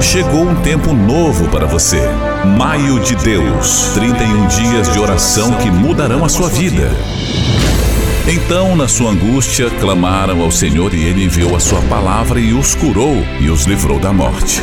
Chegou um tempo novo para você. Maio de Deus 31 dias de oração que mudarão a sua vida. Então, na sua angústia, clamaram ao Senhor e ele enviou a sua palavra e os curou e os livrou da morte.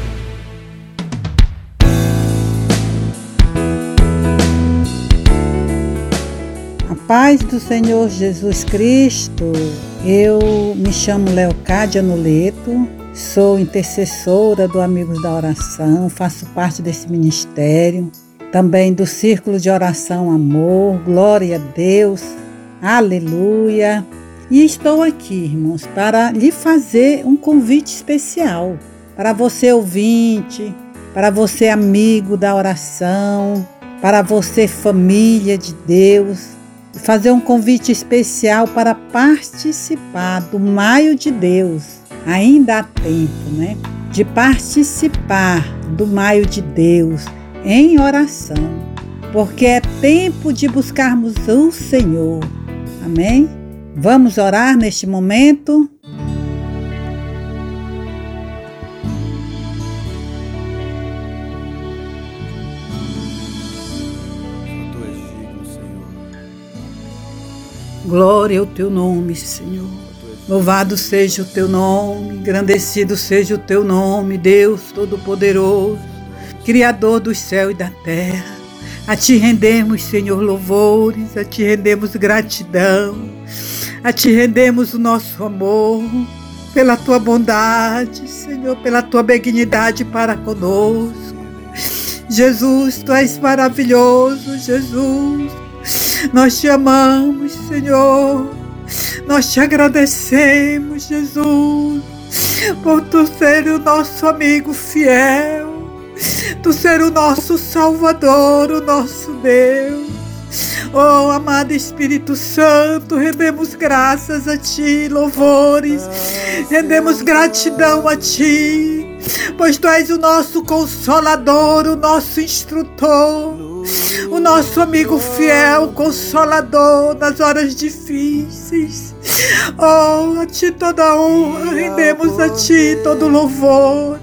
Paz do Senhor Jesus Cristo, eu me chamo Leocádia Nuleto, sou intercessora do Amigos da Oração, faço parte desse ministério, também do Círculo de Oração Amor, glória a Deus, aleluia. E estou aqui, irmãos, para lhe fazer um convite especial para você ouvinte, para você amigo da oração, para você família de Deus fazer um convite especial para participar do Maio de Deus. Ainda há tempo, né? De participar do Maio de Deus em oração, porque é tempo de buscarmos o Senhor. Amém? Vamos orar neste momento? Glória ao teu nome, Senhor. Louvado seja o teu nome, engrandecido seja o teu nome, Deus Todo-Poderoso, Criador do céu e da terra. A ti rendemos, Senhor, louvores, a ti rendemos gratidão, a ti rendemos o nosso amor, pela tua bondade, Senhor, pela tua benignidade para conosco. Jesus, tu és maravilhoso, Jesus. Nós te amamos, Senhor. Nós te agradecemos, Jesus, por tu ser o nosso amigo fiel, tu ser o nosso Salvador, o nosso Deus. Oh, amado Espírito Santo, rendemos graças a Ti, louvores, rendemos gratidão a Ti, pois Tu és o nosso consolador, o nosso instrutor o nosso amigo fiel, consolador nas horas difíceis. Oh, a Ti toda honra, rendemos a Ti todo louvor.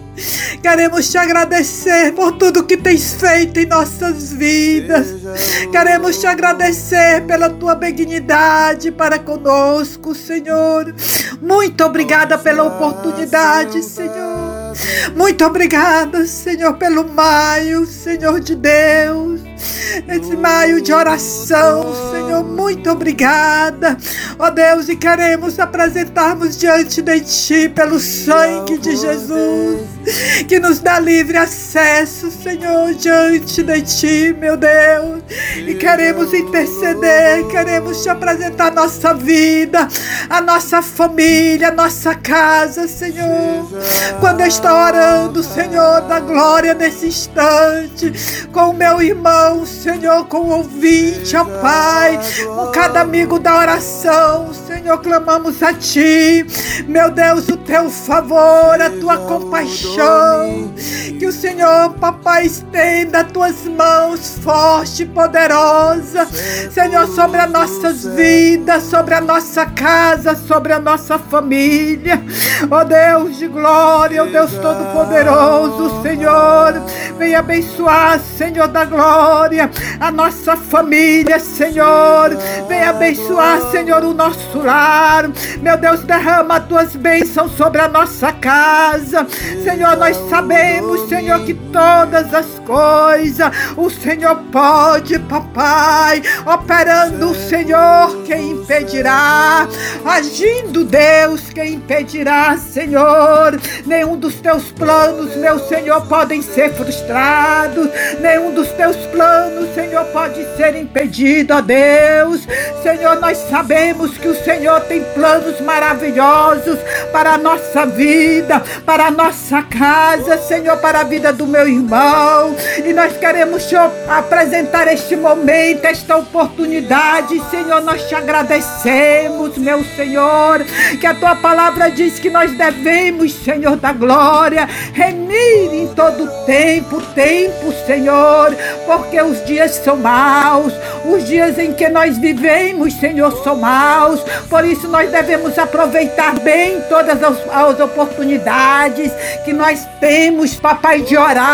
Queremos te agradecer por tudo que tens feito em nossas vidas. Queremos te agradecer pela tua benignidade para conosco, Senhor. Muito obrigada pela oportunidade, Senhor. Muito obrigada, Senhor, pelo maio, Senhor de Deus esse maio de oração, Senhor, muito obrigada. Ó Deus, e queremos apresentarmos diante de Ti pelo sangue de Jesus, que nos dá livre acesso, Senhor, diante de Ti, meu Deus. E queremos interceder, queremos Te apresentar nossa vida, a nossa família, a nossa casa, Senhor. Quando eu estou orando, Senhor, da glória nesse instante, com o meu irmão, Senhor, com o ouvinte, ó Pai, com cada amigo da oração, Senhor, clamamos a Ti, meu Deus, o Teu favor, a Tua compaixão, que o Senhor, Papai, estenda as Tuas mãos forte e poderosa, Senhor, sobre as nossas vidas, sobre a nossa casa, sobre a nossa família, ó Deus de glória, ó Deus Todo-Poderoso, Senhor, vem abençoar, Senhor da glória, a nossa família, Senhor. Vem abençoar, Senhor, o nosso lar. Meu Deus, derrama as tuas bênçãos sobre a nossa casa. Senhor, nós sabemos, Senhor, que todas as coisas. O Senhor pode, papai, operando o Senhor, quem impedirá? Agindo Deus, quem impedirá, Senhor? Nenhum dos teus planos, meu Senhor, podem ser frustrados. Nenhum dos teus planos, Senhor, pode ser impedido, ó Deus. Senhor, nós sabemos que o Senhor tem planos maravilhosos para a nossa vida, para a nossa casa, Senhor, para a vida do meu irmão. E nós queremos te apresentar este momento, esta oportunidade, Senhor. Nós te agradecemos, meu Senhor, que a tua palavra diz que nós devemos, Senhor da glória, remir em todo tempo, tempo, Senhor, porque os dias são maus, os dias em que nós vivemos, Senhor, são maus. Por isso nós devemos aproveitar bem todas as, as oportunidades que nós temos, papai, de orar,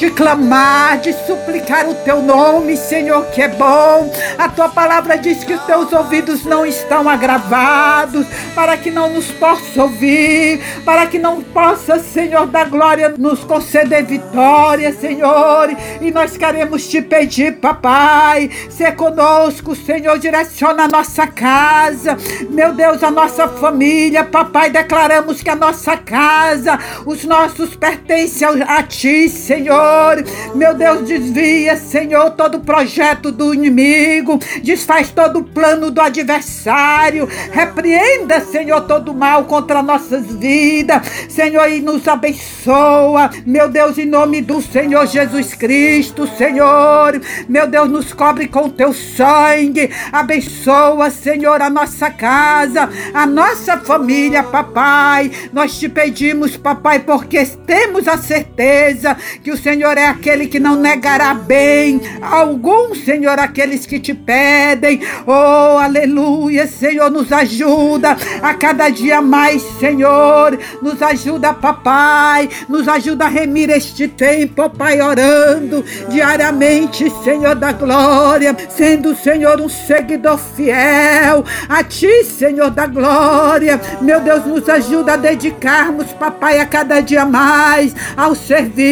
de clamar, de suplicar o teu nome, Senhor, que é bom. A tua palavra diz que os teus ouvidos não estão agravados, para que não nos possa ouvir, para que não possa, Senhor da glória, nos conceder vitória, Senhor. E nós queremos te pedir, papai, ser conosco, Senhor, direciona a nossa casa, meu Deus, a nossa família, papai, declaramos que a nossa casa, os nossos pertencem a ti, Senhor. Meu Deus, desvia, Senhor, todo projeto do inimigo, desfaz todo o plano do adversário, repreenda, Senhor, todo mal contra nossas vidas, Senhor, e nos abençoa, meu Deus, em nome do Senhor Jesus Cristo, Senhor, meu Deus, nos cobre com teu sangue, abençoa, Senhor, a nossa casa, a nossa família, papai, nós te pedimos, papai, porque temos a certeza que o Senhor é aquele que não negará bem algum, Senhor, aqueles que te pedem. Oh, aleluia, Senhor, nos ajuda a cada dia mais, Senhor. Nos ajuda, papai, nos ajuda a remir este tempo, Pai, orando diariamente, Senhor da glória, sendo, Senhor, um seguidor fiel a ti, Senhor da glória. Meu Deus, nos ajuda a dedicarmos, papai, a cada dia mais ao serviço,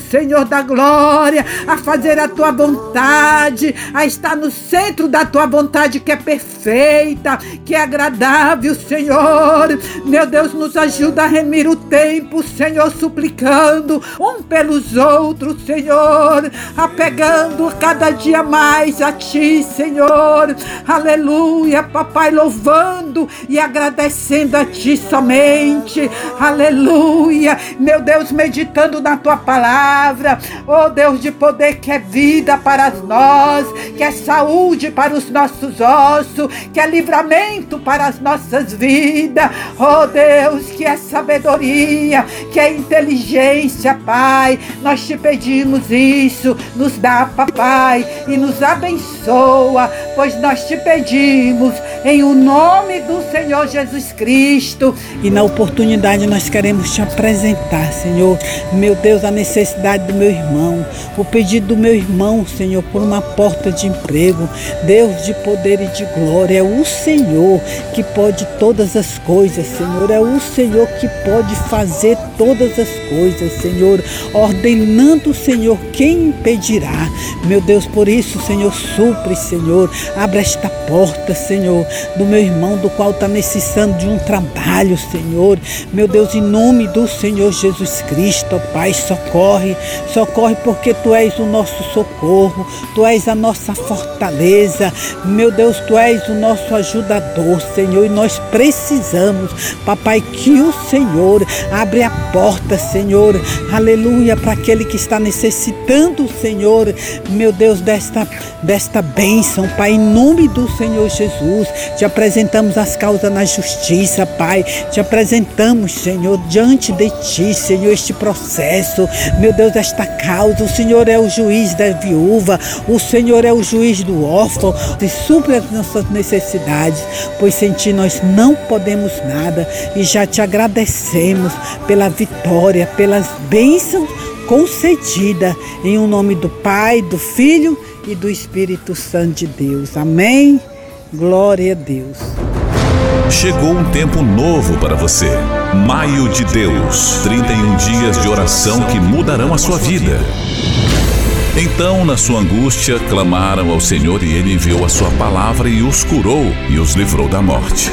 Senhor da glória, a fazer a tua vontade, a estar no centro da tua vontade que é perfeita, que é agradável, Senhor. Meu Deus, nos ajuda a remir o tempo, Senhor, suplicando um pelos outros, Senhor, apegando cada dia mais a ti, Senhor. Aleluia, papai, louvando e agradecendo a ti somente. Aleluia, meu Deus, meditando na tua palavra. Oh Deus de poder, que é vida para nós, que é saúde para os nossos ossos, que é livramento para as nossas vidas. Oh Deus, que é sabedoria, que é inteligência, Pai. Nós te pedimos isso. Nos dá, papai, e nos abençoa, pois nós te pedimos em o nome do Senhor Jesus Cristo. E na oportunidade nós queremos te apresentar, Senhor, meu Deus, a necessidade do meu irmão, o pedido do meu irmão, Senhor, por uma porta de emprego. Deus de poder e de glória, é o Senhor que pode todas as coisas, Senhor, é o Senhor que pode fazer todas as coisas, Senhor, ordenando, Senhor, quem impedirá. Meu Deus, por isso, Senhor, supre, Senhor, abra esta porta, Senhor, do meu irmão, do qual está necessitando de um trabalho, Senhor. Meu Deus, em nome do Senhor Jesus Cristo, Pai, socorre, socorre porque Tu és o nosso socorro, Tu és a nossa fortaleza. Meu Deus, Tu és o nosso ajudador, Senhor, e nós precisamos, Papai, que o Senhor abre a porta, Senhor, aleluia, para aquele que está necessitando, Senhor, meu Deus, desta, desta bênção, Pai, em nome do Senhor Jesus, te apresentamos as causas na justiça, Pai, te apresentamos, Senhor, diante de Ti, Senhor, este processo, meu Deus, esta causa, o Senhor é o juiz da viúva, o Senhor é o juiz do órfão, e supre as nossas necessidades, pois sem Ti nós não podemos nada e já te agradecemos pela vitória, pelas bênçãos concedida em o um nome do Pai, do Filho e do Espírito Santo de Deus. Amém. Glória a Deus. Chegou um tempo novo para você. Maio de Deus 31 dias de oração que mudarão a sua vida. Então, na sua angústia, clamaram ao Senhor e ele enviou a sua palavra e os curou e os livrou da morte.